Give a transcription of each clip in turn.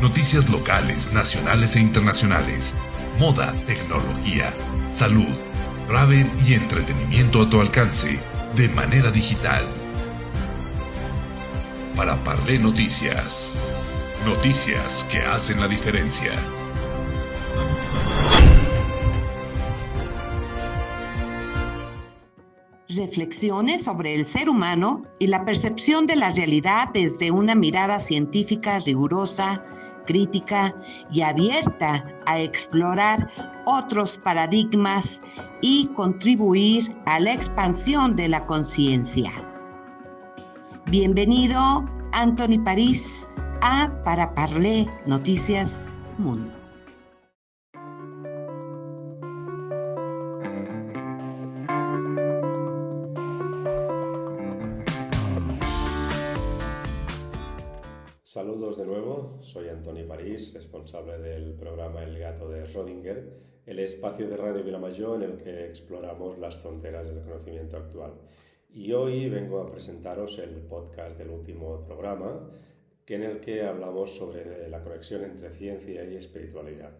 Noticias locales, nacionales e internacionales. Moda, tecnología, salud, travel y entretenimiento a tu alcance de manera digital. Para Parlé Noticias. Noticias que hacen la diferencia. reflexiones sobre el ser humano y la percepción de la realidad desde una mirada científica rigurosa, crítica y abierta a explorar otros paradigmas y contribuir a la expansión de la conciencia. Bienvenido, Anthony París, a Para Parler Noticias Mundo. De soy Antoni París, responsable del programa El Gato de Rodinger, el espacio de Radio Vilamayor en el que exploramos las fronteras del conocimiento actual. Y hoy vengo a presentaros el podcast del último programa, en el que hablamos sobre la conexión entre ciencia y espiritualidad.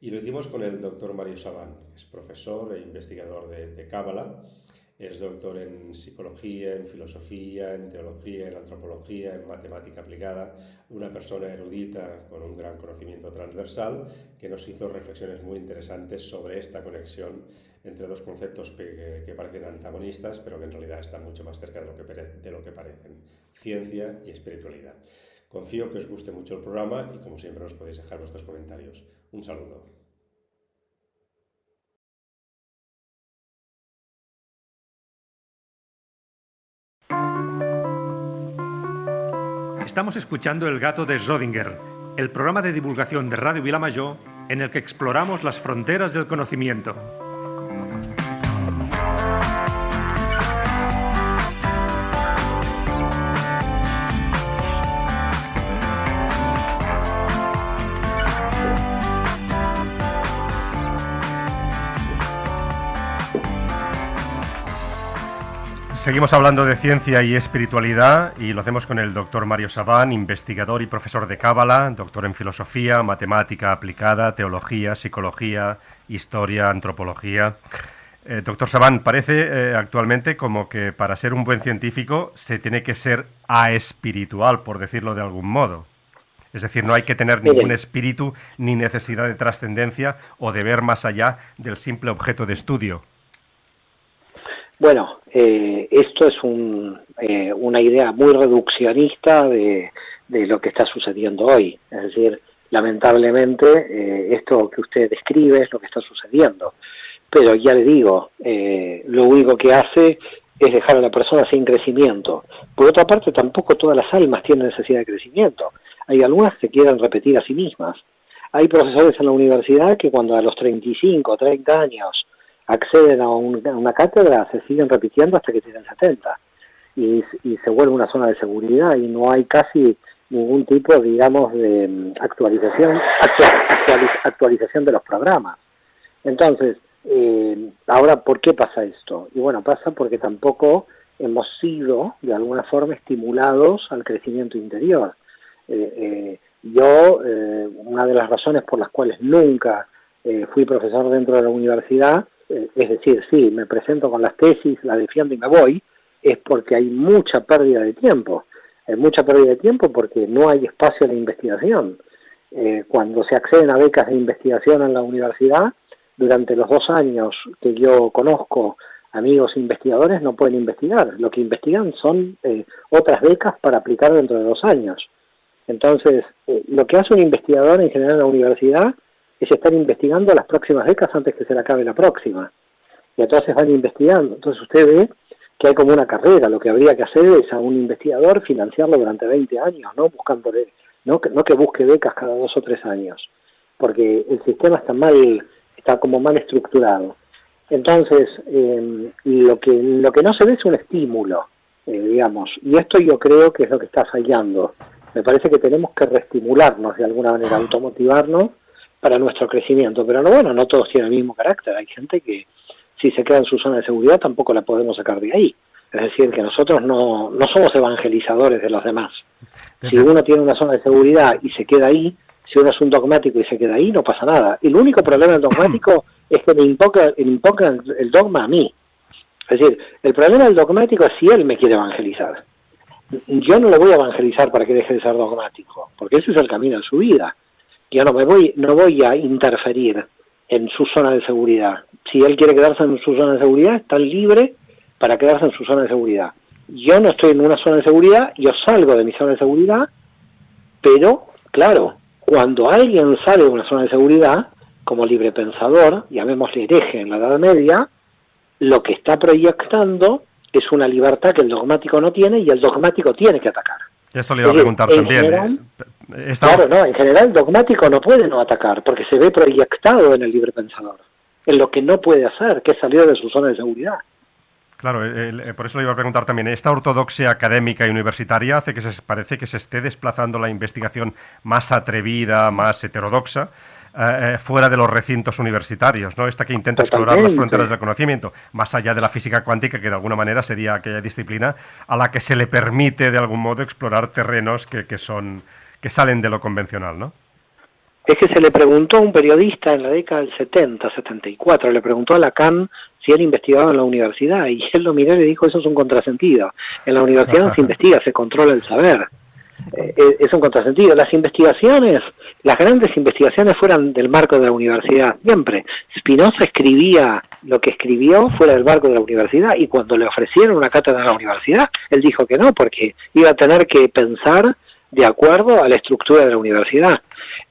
Y lo hicimos con el doctor Mario Sabán, que es profesor e investigador de Cábala es doctor en psicología, en filosofía, en teología, en antropología, en matemática aplicada, una persona erudita con un gran conocimiento transversal que nos hizo reflexiones muy interesantes sobre esta conexión entre dos conceptos que, parecen antagonistas, pero que en realidad están mucho más cerca de lo, que, de lo que parecen, ciencia y espiritualidad. Confío que os guste mucho el programa y como siempre nos podéis dejar vuestros comentarios. Un saludo. Estamos escuchando El gato de Schrödinger, el programa de divulgación de Radio Vilamayor en el que exploramos las fronteras del conocimiento. Seguimos hablando de ciencia y espiritualidad y lo hacemos con el doctor Mario Sabán, investigador y profesor de Cábala, doctor en filosofía, matemática aplicada, teología, psicología, historia, antropología. Eh, doctor Sabán, parece eh, actualmente como que para ser un buen científico se tiene que ser aespiritual, por decirlo de algún modo. Es decir, no hay que tener ningún espíritu ni necesidad de trascendencia o de ver más allá del simple objeto de estudio. Bueno, eh, esto es eh, una idea muy reduccionista de, lo que está sucediendo hoy. Es decir, lamentablemente eh, esto que usted describe es lo que está sucediendo. Pero ya le digo, lo único que hace es dejar a la persona sin crecimiento. Por otra parte, tampoco todas las almas tienen necesidad de crecimiento. Hay algunas que quieren repetir a sí mismas. Hay profesores en la universidad que cuando a los 35 o 30 años acceden a, una cátedra, se siguen repitiendo hasta que tienen 70 y, se vuelve una zona de seguridad y no hay casi ningún tipo, digamos, de mm, actualización, actualización de los programas. Entonces, eh, ahora, ¿por qué pasa esto? Y bueno, pasa porque tampoco hemos sido, de alguna forma, estimulados al crecimiento interior. Eh, eh, yo, una de las razones por las cuales nunca fui profesor dentro de la universidad es decir, sí, me presento con las tesis, la defiendo y me voy, es porque hay mucha pérdida de tiempo. Hay mucha pérdida de tiempo porque no hay espacio de investigación. Eh, cuando se acceden a becas de investigación en la universidad, durante los dos años que yo conozco amigos investigadores no pueden investigar. Lo que investigan son eh, otras becas para aplicar dentro de dos años. Entonces, lo que hace un investigador en general en la universidad es estar investigando las próximas becas antes que se le acabe la próxima. Y entonces van investigando. Entonces usted ve que hay como una carrera. Lo que habría que hacer es a un investigador financiarlo durante 20 años, ¿no? Buscándole, no, no que busque becas cada dos o tres años, porque el sistema está mal, está como mal estructurado. Entonces, em, lo, que, lo que no se ve es un estímulo, eh, digamos, y esto yo creo que es lo que está fallando. Me parece que tenemos que reestimularnos de alguna manera, automotivarnos para nuestro crecimiento. Pero no, bueno, no todos tienen el mismo carácter. Hay gente que si se queda en su zona de seguridad tampoco la podemos sacar de ahí. Es decir, que nosotros no, no somos evangelizadores de los demás. Si uno tiene una zona de seguridad y se queda ahí, si uno es un dogmático y se queda ahí, no pasa nada. El único problema del dogmático es que me imponga, el dogma a mí. Es decir, el problema del dogmático es si él me quiere evangelizar. Yo no lo voy a evangelizar para que deje de ser dogmático, porque ese es el camino de su vida. Yo no me voy, no voy a interferir en su zona de seguridad. Si él quiere quedarse en su zona de seguridad, está libre para quedarse en su zona de seguridad. Yo no estoy en una zona de seguridad, yo salgo de mi zona de seguridad, pero, claro, cuando alguien sale de una zona de seguridad, como libre pensador, llamémosle hereje en la Edad Media, lo que está proyectando es una libertad que el dogmático no tiene y el dogmático tiene que atacar. Esto le iba a preguntar también. ¿eh? Claro, no, en general el dogmático no puede no atacar porque se ve proyectado en el libre pensador, en lo que no puede hacer, que es salir de su zona de seguridad. Claro, por eso le iba a preguntar también, ¿esta ortodoxia académica y universitaria hace que se parece que se esté desplazando la investigación más atrevida, más heterodoxa, eh, eh, fuera de los recintos universitarios, ¿no? Esta que intenta explorar las fronteras del conocimiento, más allá de la física cuántica, que de alguna manera sería aquella disciplina a la que se le permite de algún modo explorar terrenos que, que son que salen de lo convencional, ¿no? Es que se le preguntó a un periodista en la década del 70, 74, le preguntó a Lacan si él investigaba en la universidad y él lo miró y le dijo eso es un contrasentido. En la universidad no se investiga, se controla el saber. Eh, eh, es un contrasentido. Las investigaciones, las grandes investigaciones fueran del marco de la universidad, siempre. Spinoza escribía lo que escribió fuera del marco de la universidad y cuando le ofrecieron una cátedra en la universidad, él dijo que no, porque iba a tener que pensar de acuerdo a la estructura de la universidad.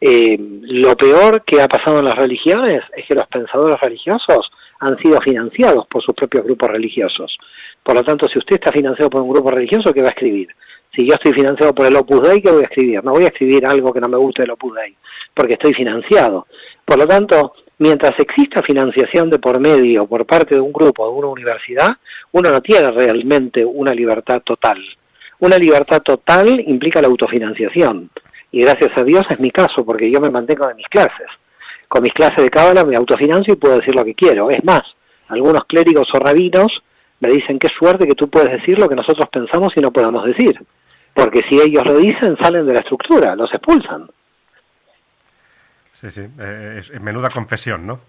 Eh, lo peor que ha pasado en las religiones es que los pensadores religiosos han sido financiados por sus propios grupos religiosos. Por lo tanto, si usted está financiado por un grupo religioso, ¿qué va a escribir? Si yo estoy financiado por el Opus Dei, ¿qué voy a escribir? No voy a escribir algo que no me guste del Opus Dei, porque estoy financiado. Por lo tanto, mientras exista financiación de por medio por parte de un grupo, de una universidad, uno no tiene realmente una libertad total. Una libertad total implica la autofinanciación. Y gracias a Dios es mi caso, porque yo me mantengo de mis clases. Con mis clases de cábala me autofinancio y puedo decir lo que quiero. Es más, algunos clérigos o rabinos me dicen qué suerte que tú puedes decir lo que nosotros pensamos y no podamos decir porque si ellos lo dicen salen de la estructura, los expulsan. Sí, sí, eh, es, menuda confesión, ¿no?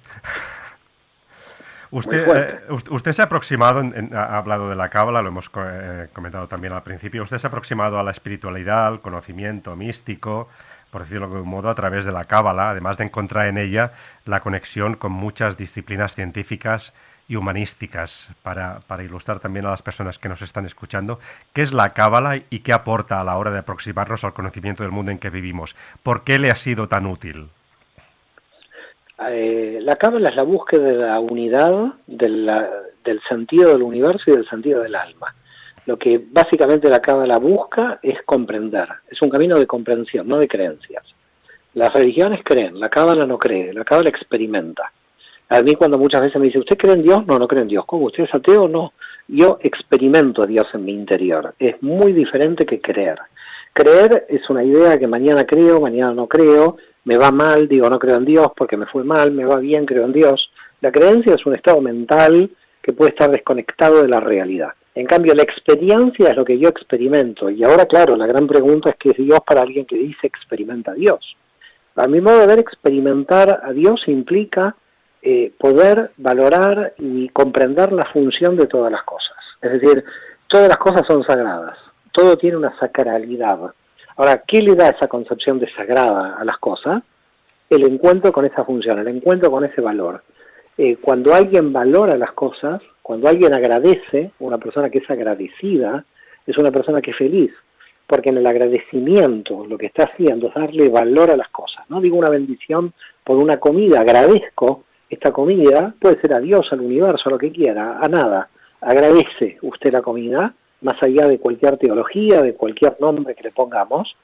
Usted, eh, usted se ha aproximado, ha hablado de la cábala, lo hemos eh, comentado también al principio, usted se ha aproximado a la espiritualidad, al conocimiento místico, por decirlo de un modo, a través de la cábala, además de encontrar en ella la conexión con muchas disciplinas científicas y humanísticas para, ilustrar también a las personas que nos están escuchando qué es la cábala y qué aporta a la hora de aproximarnos al conocimiento del mundo en que vivimos. ¿Por qué le ha sido tan útil? Eh, la cábala es la búsqueda de la unidad del sentido del universo y del sentido del alma. Lo que básicamente la cábala busca es comprender, es un camino de comprensión, no de creencias. Las religiones creen, la cábala no cree, la cábala experimenta. A mí cuando muchas veces me dice, ¿usted cree en Dios? No, no cree en Dios. ¿Cómo? ¿Usted es ateo? No. Yo experimento a Dios en mi interior. Es muy diferente que creer. Creer es una idea que mañana creo, mañana no creo, me va mal, digo no creo en Dios porque me fue mal, me va bien, creo en Dios. La creencia es un estado mental que puede estar desconectado de la realidad. En cambio, la experiencia es lo que yo experimento. Y ahora, claro, la gran pregunta es qué es Dios para alguien que dice experimenta a Dios. A mi modo de ver, experimentar a Dios implica eh, poder valorar y comprender la función de todas las cosas. Es decir, todas las cosas son sagradas, todo tiene una sacralidad. Ahora, ¿qué le da esa concepción de sagrada a las cosas? El encuentro con esa función, el encuentro con ese valor. Eh, cuando alguien valora las cosas, cuando alguien agradece, una persona que es agradecida, es una persona que es feliz, porque en el agradecimiento lo que está haciendo es darle valor a las cosas. No digo una bendición por una comida, agradezco esta comida puede ser a Dios, al universo, a lo que quiera, a nada. Agradece usted la comida, más allá de cualquier teología, de cualquier nombre que le pongamos,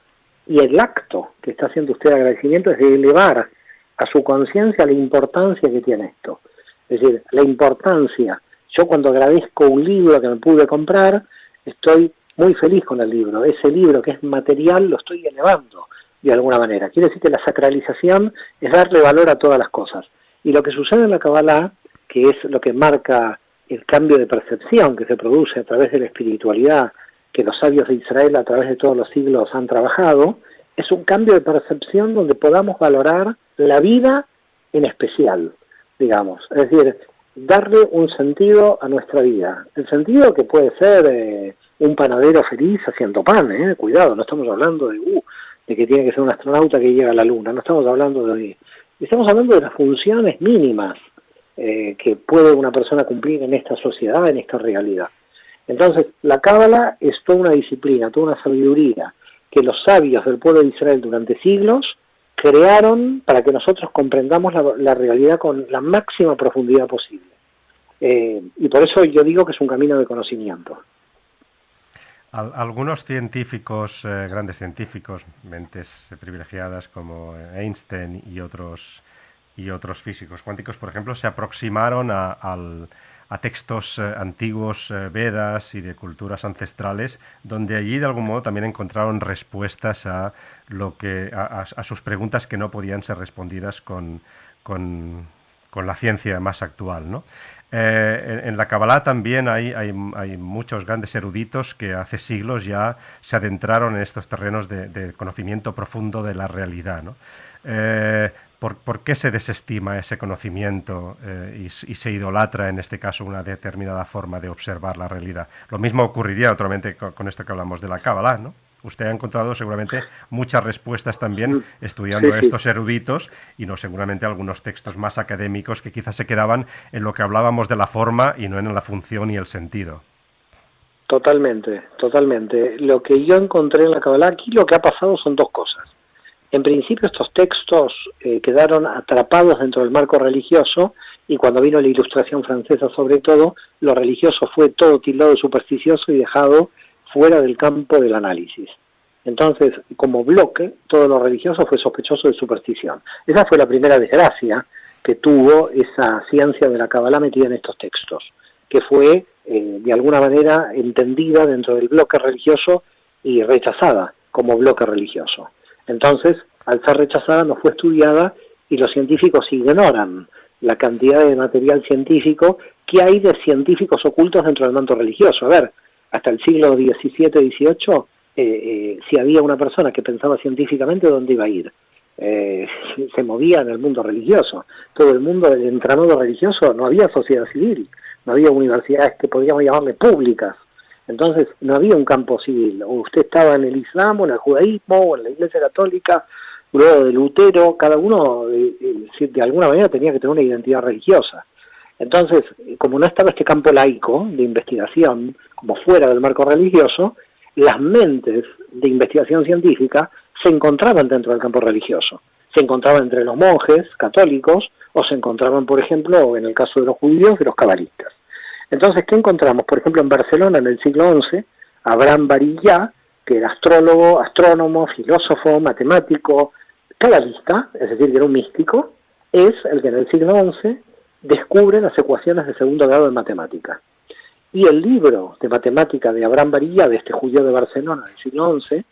y el acto que está haciendo usted de agradecimiento es de elevar a su conciencia la importancia que tiene esto. Es decir, la importancia. Yo cuando agradezco un libro que me pude comprar, estoy muy feliz con el libro. Ese libro que es material lo estoy elevando de alguna manera. Quiere decir que la sacralización es darle valor a todas las cosas. Y lo que sucede en la Kabbalah, que es lo que marca el cambio de percepción que se produce a través de la espiritualidad, que los sabios de Israel a través de todos los siglos han trabajado, es un cambio de percepción donde podamos valorar la vida en especial, digamos. Es decir, darle un sentido a nuestra vida. El sentido que puede ser eh, un panadero feliz haciendo pan, eh, cuidado, no estamos hablando de, uh, de que tiene que ser un astronauta que llega a la Luna, no estamos hablando de... Estamos hablando de las funciones mínimas eh, que puede una persona cumplir en esta sociedad, en esta realidad. Entonces, la Cábala es toda una disciplina, toda una sabiduría que los sabios del pueblo de Israel durante siglos crearon para que nosotros comprendamos la, realidad con la máxima profundidad posible. Eh, y por eso yo digo que es un camino de conocimiento. algunos científicos, eh, grandes científicos, mentes privilegiadas como Einstein y otros, y otros físicos cuánticos, por ejemplo, se aproximaron a, textos eh, antiguos, eh, Vedas y de culturas ancestrales, donde allí de algún modo también encontraron respuestas a, lo que, a, sus preguntas que no podían ser respondidas con, con, la ciencia más actual. ¿no? Eh, en, la Kabbalah también hay, hay, hay, muchos grandes eruditos que hace siglos ya se adentraron en estos terrenos de, conocimiento profundo de la realidad. ¿no? ¿Por, qué se desestima ese conocimiento eh, y, se idolatra, en este caso, una determinada forma de observar la realidad? Lo mismo ocurriría, naturalmente, con, esto que hablamos de la Cábala, ¿no? Usted ha encontrado seguramente muchas respuestas también estudiando a estos eruditos y no seguramente algunos textos más académicos que quizás se quedaban en lo que hablábamos de la forma y no en la función y el sentido. Totalmente, totalmente. Lo que yo encontré en la Cábala aquí, lo que ha pasado son dos cosas. En principio estos textos eh, quedaron atrapados dentro del marco religioso y cuando vino la ilustración francesa sobre todo, lo religioso fue todo tildado de supersticioso y dejado fuera del campo del análisis. Entonces, como bloque, todo lo religioso fue sospechoso de superstición. Esa fue la primera desgracia que tuvo esa ciencia de la Kabbalah metida en estos textos, que fue eh, de alguna manera entendida dentro del bloque religioso y rechazada como bloque religioso. Entonces, al ser rechazada, no fue estudiada y los científicos ignoran la cantidad de material científico que hay de científicos ocultos dentro del manto religioso. A ver, hasta el siglo XVII-XVIII, eh, eh, si había una persona que pensaba científicamente, ¿dónde iba a ir? Eh, se movía en el mundo religioso. Todo el mundo del entramado religioso, no había sociedad civil, no había universidades que podríamos llamarle públicas. Entonces no había un campo civil, o usted estaba en el Islam, o en el judaísmo, o en la Iglesia Católica, luego de Lutero, cada uno de, de alguna manera tenía que tener una identidad religiosa. Entonces, como no estaba este campo laico de investigación, como fuera del marco religioso, las mentes de investigación científica se encontraban dentro del campo religioso. Se encontraban entre los monjes católicos o se encontraban, por ejemplo, en el caso de los judíos, de los cabalistas. Entonces, ¿qué encontramos? Por ejemplo, en Barcelona, en el siglo XI, Abraham Barilla, que era astrólogo, astrónomo, filósofo, matemático, cabalista, es decir, que era un místico, es el que en el siglo XI descubre las ecuaciones de segundo grado de matemática. Y el libro de matemática de Abraham Barilla, de este judío de Barcelona del siglo XI,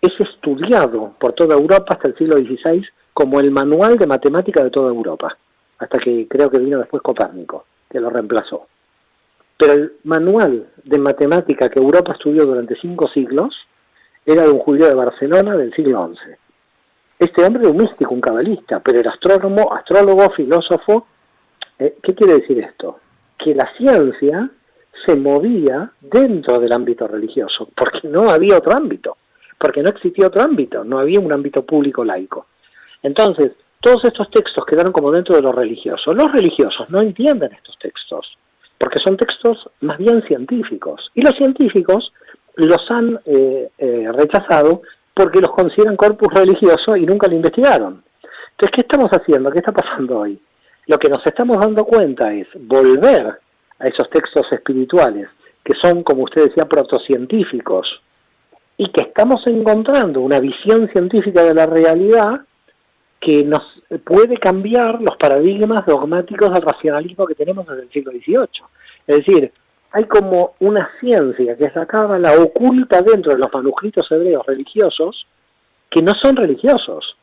es estudiado por toda Europa hasta el siglo XVI como el manual de matemática de toda Europa, hasta que creo que vino después Copérnico, que lo reemplazó. Pero el manual de matemática que Europa estudió durante cinco siglos era de un judío de Barcelona del siglo XI. Este hombre era un místico, un cabalista, pero era astrónomo, astrólogo, filósofo. Eh, ¿Qué quiere decir esto? Que la ciencia se movía dentro del ámbito religioso, porque no había otro ámbito, porque no existía otro ámbito, no había un ámbito público laico. Entonces, todos estos textos quedaron como dentro de lo religioso. Los religiosos no entienden estos textos porque son textos más bien científicos. Y los científicos los han eh, eh, rechazado porque los consideran corpus religioso y nunca lo investigaron. Entonces, ¿qué estamos haciendo? ¿Qué está pasando hoy? Lo que nos estamos dando cuenta es volver a esos textos espirituales, que son, como usted decía, protocientíficos, y que estamos encontrando una visión científica de la realidad que nos puede cambiar los paradigmas dogmáticos del racionalismo que tenemos desde el siglo XVIII. Es decir, hay como una ciencia que se la oculta dentro de los manuscritos hebreos religiosos que no son religiosos,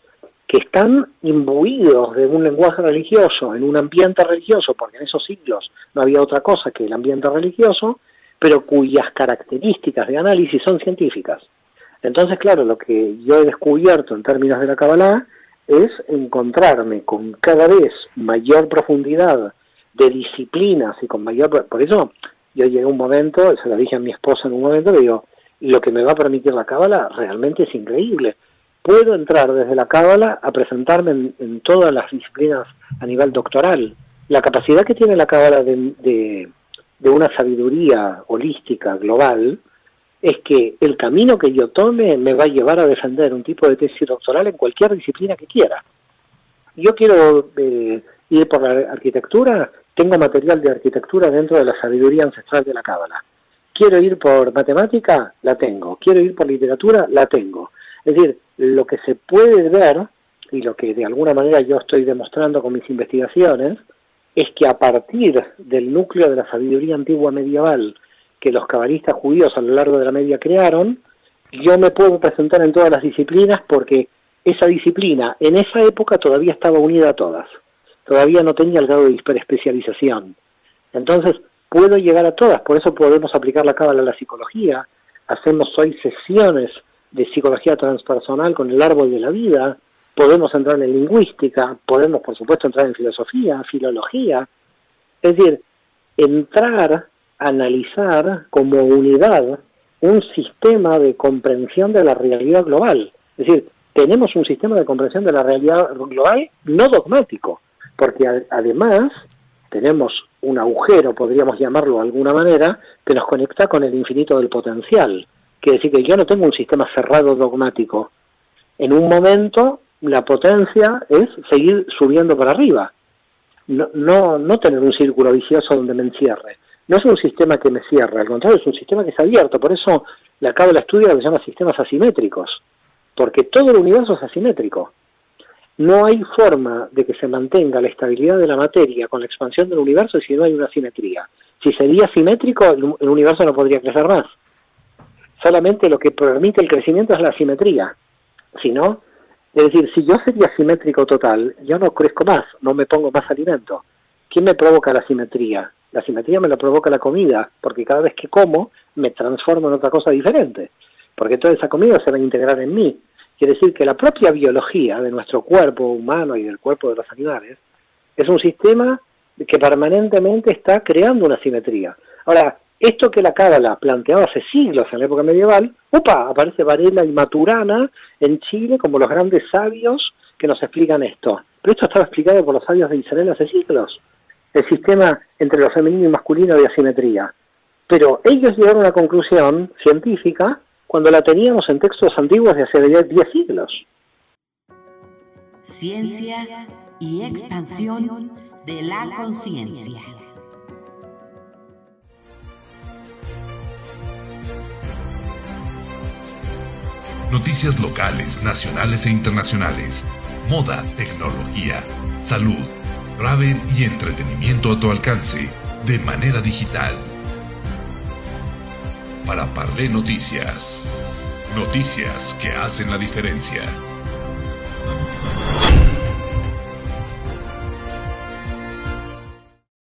que están imbuidos de un lenguaje religioso, en un ambiente religioso, porque en esos siglos no había otra cosa que el ambiente religioso, pero cuyas características de análisis son científicas. Entonces, claro, lo que yo he descubierto en términos de la Kabbalah es encontrarme con cada vez mayor profundidad de disciplinas y con mayor... Por eso yo llegué a un momento, se lo dije a mi esposa en un momento, le digo, lo que me va a permitir la Cábala realmente es increíble. Puedo entrar desde la Cábala a presentarme en, todas las disciplinas a nivel doctoral. La capacidad que tiene la Cábala de, de una sabiduría holística global es que el camino que yo tome me va a llevar a defender un tipo de tesis doctoral en cualquier disciplina que quiera. Yo quiero eh, ir por la arquitectura, tengo material de arquitectura dentro de la sabiduría ancestral de la Cábala. Quiero ir por matemática, la tengo. Quiero ir por literatura, la tengo. Es decir, lo que se puede ver, y lo que de alguna manera yo estoy demostrando con mis investigaciones, es que a partir del núcleo de la sabiduría antigua medieval que los cabalistas judíos a lo largo de la media crearon, yo me puedo presentar en todas las disciplinas porque esa disciplina en esa época todavía estaba unida a todas, todavía no tenía el grado de hiperespecialización. Entonces, puedo llegar a todas, por eso podemos aplicar la cábala a la psicología, hacemos hoy sesiones de psicología transpersonal con el árbol de la vida, podemos entrar en lingüística, podemos por supuesto entrar en filosofía, filología, es decir, entrar analizar como unidad un sistema de comprensión de la realidad global. Es decir, tenemos un sistema de comprensión de la realidad global no dogmático, porque además tenemos un agujero, podríamos llamarlo de alguna manera, que nos conecta con el infinito del potencial. Quiere decir que yo no tengo un sistema cerrado dogmático. En un momento la potencia es seguir subiendo para arriba, no, no, no tener un círculo vicioso donde me encierre no es un sistema que me cierra, al contrario, es un sistema que es abierto. Por eso la Cábala estudia lo que se llama sistemas asimétricos, porque todo el universo es asimétrico. No hay forma de que se mantenga la estabilidad de la materia con la expansión del universo si no hay una simetría. Si sería simétrico, el universo no podría crecer más. Solamente lo que permite el crecimiento es la simetría. Si no, es decir, si yo sería simétrico total, yo no crezco más, no me pongo más alimento. ¿Quién me provoca la simetría? La simetría me la provoca la comida, porque cada vez que como me transformo en otra cosa diferente, porque toda esa comida se va a integrar en mí. Quiere decir que la propia biología de nuestro cuerpo humano y del cuerpo de los animales es un sistema que permanentemente está creando una simetría. Ahora, esto que la Cábala planteaba hace siglos en la época medieval, ¡opa! aparece Varela y Maturana en Chile como los grandes sabios que nos explican esto. Pero esto estaba explicado por los sabios de Israel hace siglos el sistema entre lo femenino y masculino de asimetría. Pero ellos llegaron a una conclusión científica cuando la teníamos en textos antiguos de hace 10 siglos. Ciencia y expansión de la conciencia. Noticias locales, nacionales e internacionales. Moda, tecnología, salud travel y entretenimiento a tu alcance de manera digital. Para Parlé Noticias. Noticias que hacen la diferencia.